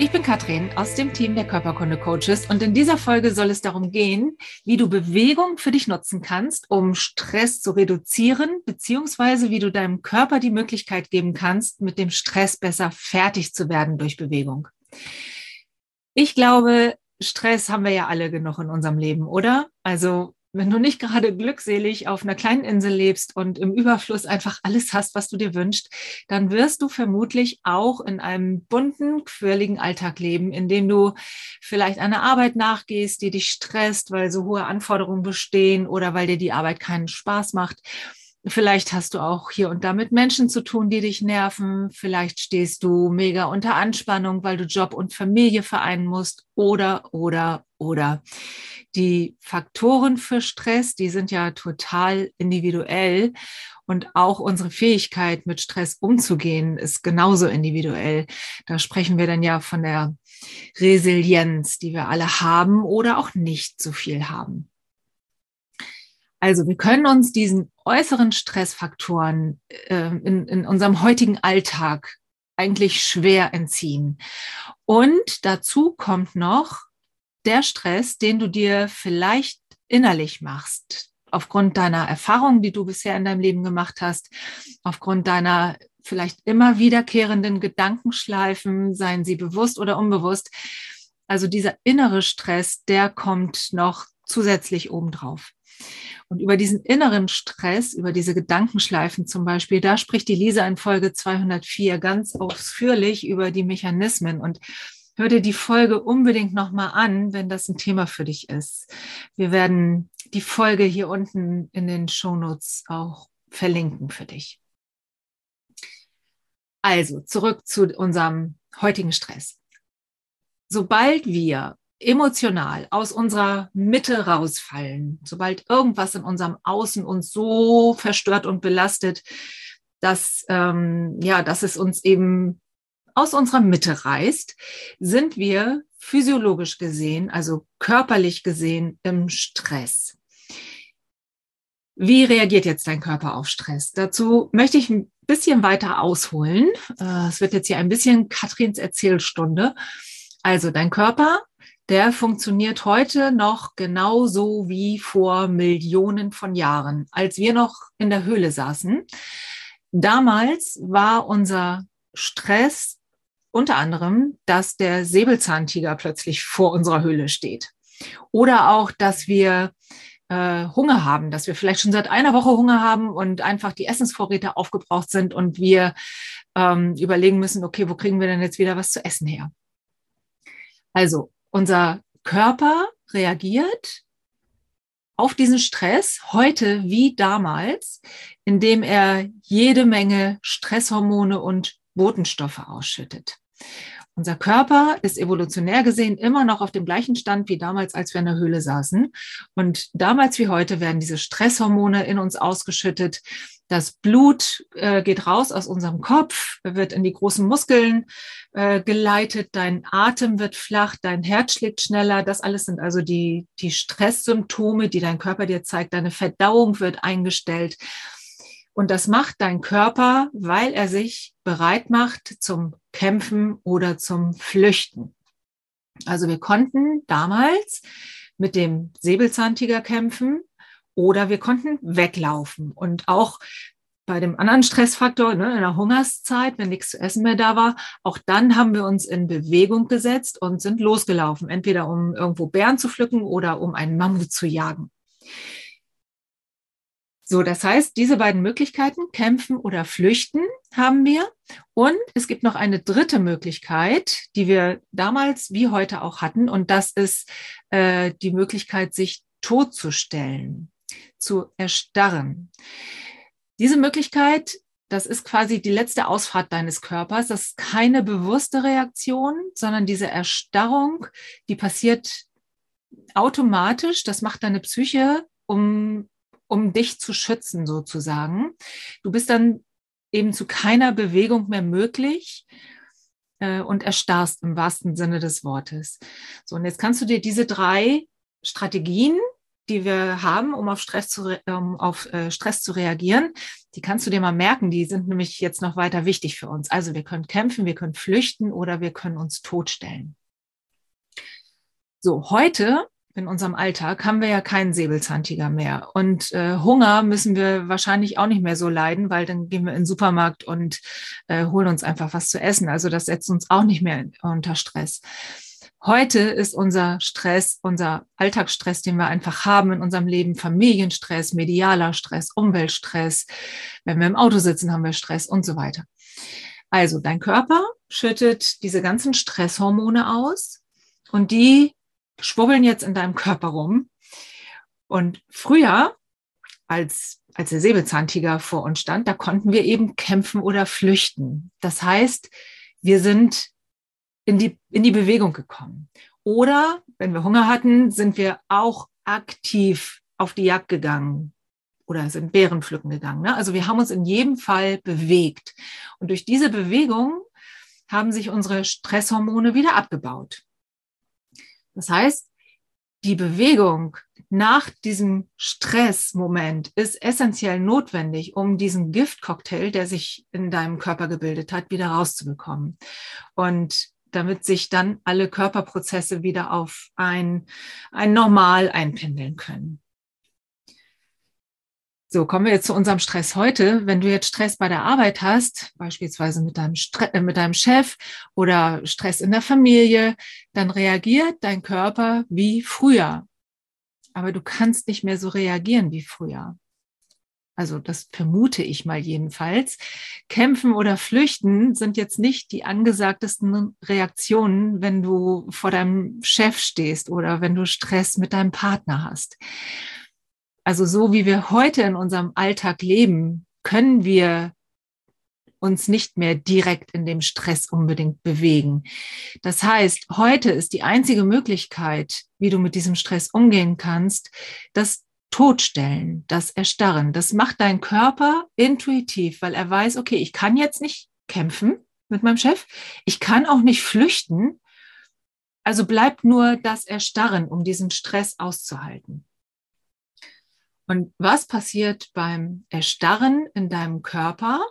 Ich bin Katrin aus dem Team der Körperkunde Coaches und in dieser Folge soll es darum gehen, wie du Bewegung für dich nutzen kannst, um Stress zu reduzieren, beziehungsweise wie du deinem Körper die Möglichkeit geben kannst, mit dem Stress besser fertig zu werden durch Bewegung. Ich glaube, Stress haben wir ja alle genug in unserem Leben, oder? Also wenn du nicht gerade glückselig auf einer kleinen Insel lebst und im Überfluss einfach alles hast, was du dir wünschst, dann wirst du vermutlich auch in einem bunten, quirligen Alltag leben, in dem du vielleicht einer Arbeit nachgehst, die dich stresst, weil so hohe Anforderungen bestehen oder weil dir die Arbeit keinen Spaß macht. Vielleicht hast du auch hier und da mit Menschen zu tun, die dich nerven. Vielleicht stehst du mega unter Anspannung, weil du Job und Familie vereinen musst. Oder, oder, oder. Die Faktoren für Stress, die sind ja total individuell. Und auch unsere Fähigkeit, mit Stress umzugehen, ist genauso individuell. Da sprechen wir dann ja von der Resilienz, die wir alle haben oder auch nicht so viel haben. Also wir können uns diesen äußeren Stressfaktoren äh, in, in unserem heutigen Alltag eigentlich schwer entziehen. Und dazu kommt noch der Stress, den du dir vielleicht innerlich machst, aufgrund deiner Erfahrungen, die du bisher in deinem Leben gemacht hast, aufgrund deiner vielleicht immer wiederkehrenden Gedankenschleifen, seien sie bewusst oder unbewusst. Also dieser innere Stress, der kommt noch zusätzlich obendrauf. Und über diesen inneren Stress, über diese Gedankenschleifen zum Beispiel, da spricht die Lisa in Folge 204 ganz ausführlich über die Mechanismen und hör dir die Folge unbedingt nochmal an, wenn das ein Thema für dich ist. Wir werden die Folge hier unten in den Shownotes auch verlinken für dich. Also zurück zu unserem heutigen Stress. Sobald wir emotional aus unserer Mitte rausfallen, sobald irgendwas in unserem Außen uns so verstört und belastet, dass, ähm, ja, dass es uns eben aus unserer Mitte reißt, sind wir physiologisch gesehen, also körperlich gesehen im Stress. Wie reagiert jetzt dein Körper auf Stress? Dazu möchte ich ein bisschen weiter ausholen. Äh, es wird jetzt hier ein bisschen Katrins Erzählstunde. Also dein Körper der funktioniert heute noch genauso wie vor Millionen von Jahren, als wir noch in der Höhle saßen. Damals war unser Stress unter anderem, dass der Säbelzahntiger plötzlich vor unserer Höhle steht. Oder auch, dass wir äh, Hunger haben, dass wir vielleicht schon seit einer Woche Hunger haben und einfach die Essensvorräte aufgebraucht sind und wir ähm, überlegen müssen, okay, wo kriegen wir denn jetzt wieder was zu essen her? Also unser Körper reagiert auf diesen Stress heute wie damals, indem er jede Menge Stresshormone und Botenstoffe ausschüttet. Unser Körper ist evolutionär gesehen immer noch auf dem gleichen Stand wie damals, als wir in der Höhle saßen. Und damals wie heute werden diese Stresshormone in uns ausgeschüttet. Das Blut äh, geht raus aus unserem Kopf, wird in die großen Muskeln äh, geleitet, dein Atem wird flach, dein Herz schlägt schneller. Das alles sind also die, die Stresssymptome, die dein Körper dir zeigt. Deine Verdauung wird eingestellt. Und das macht dein Körper, weil er sich bereit macht zum Kämpfen oder zum Flüchten. Also wir konnten damals mit dem Säbelzahntiger kämpfen oder wir konnten weglaufen. Und auch bei dem anderen Stressfaktor, ne, in der Hungerszeit, wenn nichts zu essen mehr da war, auch dann haben wir uns in Bewegung gesetzt und sind losgelaufen, entweder um irgendwo Bären zu pflücken oder um einen Mammut zu jagen. So, das heißt, diese beiden Möglichkeiten, kämpfen oder flüchten, haben wir. Und es gibt noch eine dritte Möglichkeit, die wir damals wie heute auch hatten. Und das ist äh, die Möglichkeit, sich totzustellen, zu erstarren. Diese Möglichkeit, das ist quasi die letzte Ausfahrt deines Körpers. Das ist keine bewusste Reaktion, sondern diese Erstarrung, die passiert automatisch. Das macht deine Psyche, um um dich zu schützen sozusagen. Du bist dann eben zu keiner Bewegung mehr möglich äh, und erstarrst im wahrsten Sinne des Wortes. So, und jetzt kannst du dir diese drei Strategien, die wir haben, um auf Stress zu, um auf äh, Stress zu reagieren, die kannst du dir mal merken. Die sind nämlich jetzt noch weiter wichtig für uns. Also wir können kämpfen, wir können flüchten oder wir können uns totstellen. So, heute in unserem Alltag haben wir ja keinen Säbelzahntiger mehr. Und äh, Hunger müssen wir wahrscheinlich auch nicht mehr so leiden, weil dann gehen wir in den Supermarkt und äh, holen uns einfach was zu essen. Also das setzt uns auch nicht mehr unter Stress. Heute ist unser Stress, unser Alltagsstress, den wir einfach haben in unserem Leben, Familienstress, medialer Stress, Umweltstress. Wenn wir im Auto sitzen, haben wir Stress und so weiter. Also dein Körper schüttet diese ganzen Stresshormone aus und die schwubbeln jetzt in deinem Körper rum. Und früher, als, als der Säbelzahntiger vor uns stand, da konnten wir eben kämpfen oder flüchten. Das heißt, wir sind in die, in die Bewegung gekommen. Oder wenn wir Hunger hatten, sind wir auch aktiv auf die Jagd gegangen oder sind Beeren pflücken gegangen. Ne? Also wir haben uns in jedem Fall bewegt. Und durch diese Bewegung haben sich unsere Stresshormone wieder abgebaut. Das heißt, die Bewegung nach diesem Stressmoment ist essentiell notwendig, um diesen Giftcocktail, der sich in deinem Körper gebildet hat, wieder rauszubekommen. Und damit sich dann alle Körperprozesse wieder auf ein, ein Normal einpendeln können. So, kommen wir jetzt zu unserem Stress heute. Wenn du jetzt Stress bei der Arbeit hast, beispielsweise mit deinem, Stre äh, mit deinem Chef oder Stress in der Familie, dann reagiert dein Körper wie früher. Aber du kannst nicht mehr so reagieren wie früher. Also das vermute ich mal jedenfalls. Kämpfen oder flüchten sind jetzt nicht die angesagtesten Reaktionen, wenn du vor deinem Chef stehst oder wenn du Stress mit deinem Partner hast. Also so wie wir heute in unserem Alltag leben, können wir uns nicht mehr direkt in dem Stress unbedingt bewegen. Das heißt, heute ist die einzige Möglichkeit, wie du mit diesem Stress umgehen kannst, das Todstellen, das Erstarren. Das macht dein Körper intuitiv, weil er weiß, okay, ich kann jetzt nicht kämpfen mit meinem Chef, ich kann auch nicht flüchten, also bleibt nur das Erstarren, um diesen Stress auszuhalten. Und was passiert beim Erstarren in deinem Körper?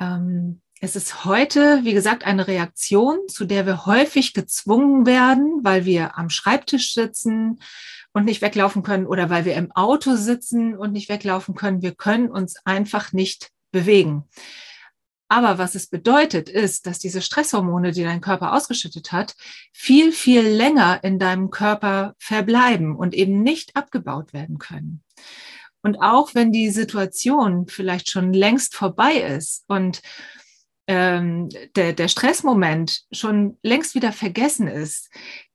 Ähm, es ist heute, wie gesagt, eine Reaktion, zu der wir häufig gezwungen werden, weil wir am Schreibtisch sitzen und nicht weglaufen können oder weil wir im Auto sitzen und nicht weglaufen können. Wir können uns einfach nicht bewegen. Aber was es bedeutet, ist, dass diese Stresshormone, die dein Körper ausgeschüttet hat, viel, viel länger in deinem Körper verbleiben und eben nicht abgebaut werden können. Und auch wenn die Situation vielleicht schon längst vorbei ist und ähm, der, der Stressmoment schon längst wieder vergessen ist,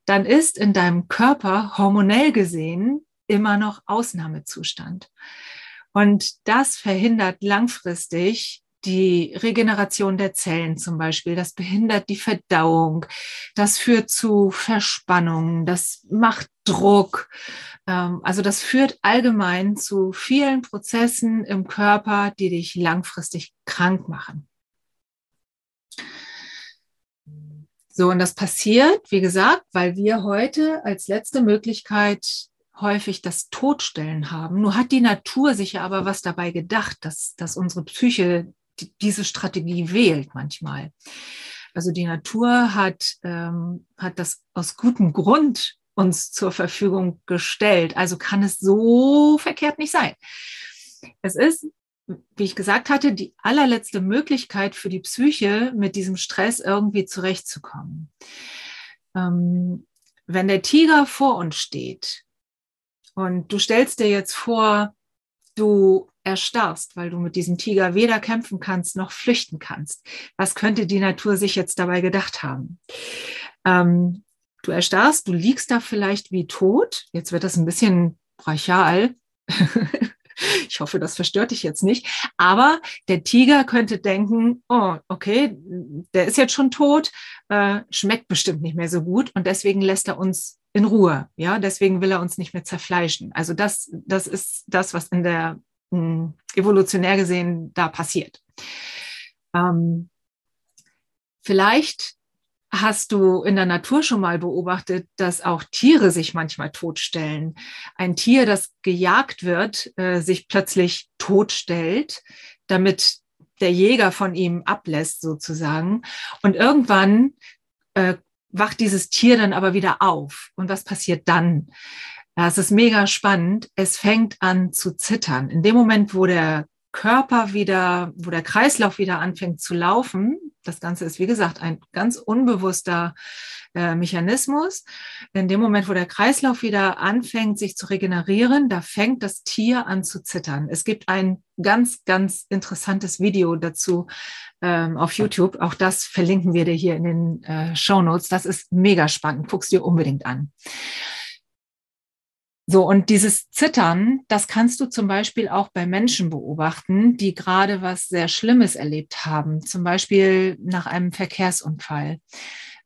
dann ist in deinem Körper hormonell gesehen immer noch Ausnahmezustand. Und das verhindert langfristig die Regeneration der Zellen zum Beispiel, das behindert die Verdauung, das führt zu Verspannungen, das macht Druck. Ähm, also das führt allgemein zu vielen Prozessen im Körper, die dich langfristig krank machen. So, und das passiert, wie gesagt, weil wir heute als letzte Möglichkeit häufig das Todstellen haben. Nur hat die Natur sich ja aber was dabei gedacht, dass, dass unsere Psyche diese Strategie wählt manchmal. Also die Natur hat, ähm, hat das aus gutem Grund uns zur Verfügung gestellt. Also kann es so verkehrt nicht sein. Es ist, wie ich gesagt hatte, die allerletzte Möglichkeit für die Psyche, mit diesem Stress irgendwie zurechtzukommen. Ähm, wenn der Tiger vor uns steht und du stellst dir jetzt vor, du erstarrst, weil du mit diesem Tiger weder kämpfen kannst noch flüchten kannst. Was könnte die Natur sich jetzt dabei gedacht haben? Ähm, du erstarrst, du liegst da vielleicht wie tot. Jetzt wird das ein bisschen brachial. ich hoffe, das verstört dich jetzt nicht. Aber der Tiger könnte denken, oh, okay, der ist jetzt schon tot, äh, schmeckt bestimmt nicht mehr so gut und deswegen lässt er uns in Ruhe. Ja, deswegen will er uns nicht mehr zerfleischen. Also das, das ist das, was in der hm, evolutionär gesehen da passiert. Ähm, vielleicht hast du in der Natur schon mal beobachtet, dass auch Tiere sich manchmal totstellen. Ein Tier, das gejagt wird, äh, sich plötzlich totstellt, damit der Jäger von ihm ablässt sozusagen. Und irgendwann äh, wacht dieses Tier dann aber wieder auf. Und was passiert dann? Das ist mega spannend. Es fängt an zu zittern. In dem Moment, wo der Körper wieder, wo der Kreislauf wieder anfängt zu laufen, das Ganze ist, wie gesagt, ein ganz unbewusster äh, Mechanismus. In dem Moment, wo der Kreislauf wieder anfängt, sich zu regenerieren, da fängt das Tier an zu zittern. Es gibt ein ganz, ganz interessantes Video dazu ähm, auf YouTube. Auch das verlinken wir dir hier in den äh, Show Notes. Das ist mega spannend. Guck's dir unbedingt an. So, und dieses Zittern, das kannst du zum Beispiel auch bei Menschen beobachten, die gerade was sehr Schlimmes erlebt haben, zum Beispiel nach einem Verkehrsunfall.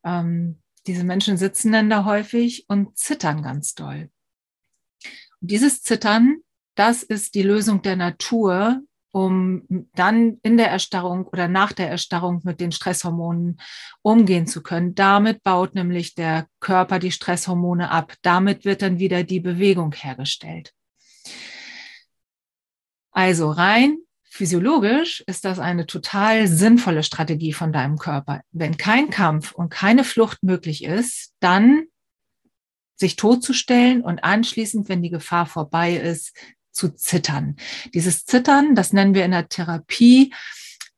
Ähm, diese Menschen sitzen dann da häufig und zittern ganz doll. Und dieses Zittern, das ist die Lösung der Natur, um dann in der Erstarrung oder nach der Erstarrung mit den Stresshormonen umgehen zu können. Damit baut nämlich der Körper die Stresshormone ab. Damit wird dann wieder die Bewegung hergestellt. Also rein physiologisch ist das eine total sinnvolle Strategie von deinem Körper. Wenn kein Kampf und keine Flucht möglich ist, dann sich totzustellen und anschließend, wenn die Gefahr vorbei ist, zu zittern. Dieses Zittern, das nennen wir in der Therapie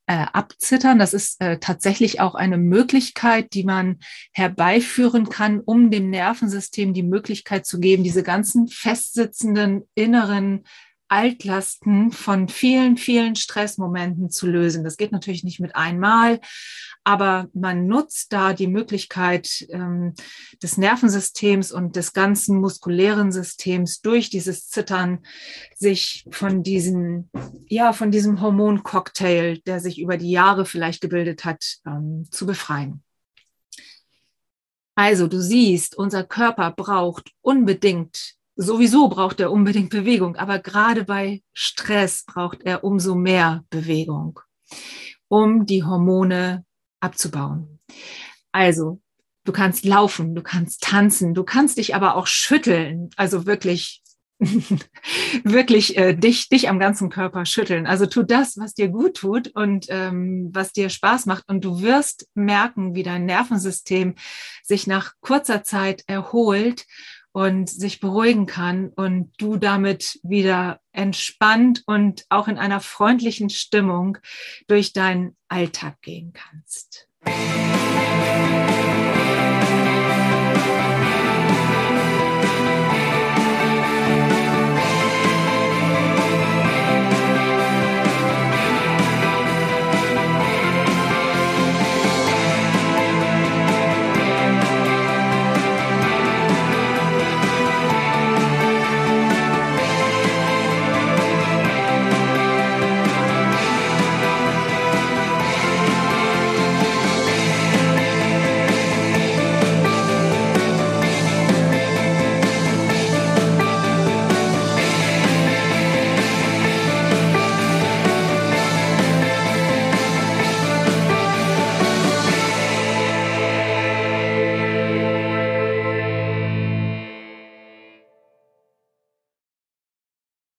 äh, abzittern. Das ist äh, tatsächlich auch eine Möglichkeit, die man herbeiführen kann, um dem Nervensystem die Möglichkeit zu geben, diese ganzen festsitzenden inneren Altlasten von vielen, vielen Stressmomenten zu lösen. Das geht natürlich nicht mit einmal, aber man nutzt da die Möglichkeit ähm, des Nervensystems und des ganzen muskulären Systems durch dieses Zittern sich von diesem, ja, von diesem Hormoncocktail, der sich über die Jahre vielleicht gebildet hat, ähm, zu befreien. Also du siehst, unser Körper braucht unbedingt sowieso braucht er unbedingt Bewegung, aber gerade bei Stress braucht er umso mehr Bewegung, um die Hormone abzubauen. Also, du kannst laufen, du kannst tanzen, du kannst dich aber auch schütteln, also wirklich wirklich äh, dich, dich am ganzen Körper schütteln. Also tu das, was dir gut tut und ähm, was dir Spaß macht. Und du wirst merken, wie dein Nervensystem sich nach kurzer Zeit erholt und sich beruhigen kann und du damit wieder entspannt und auch in einer freundlichen Stimmung durch deinen Alltag gehen kannst.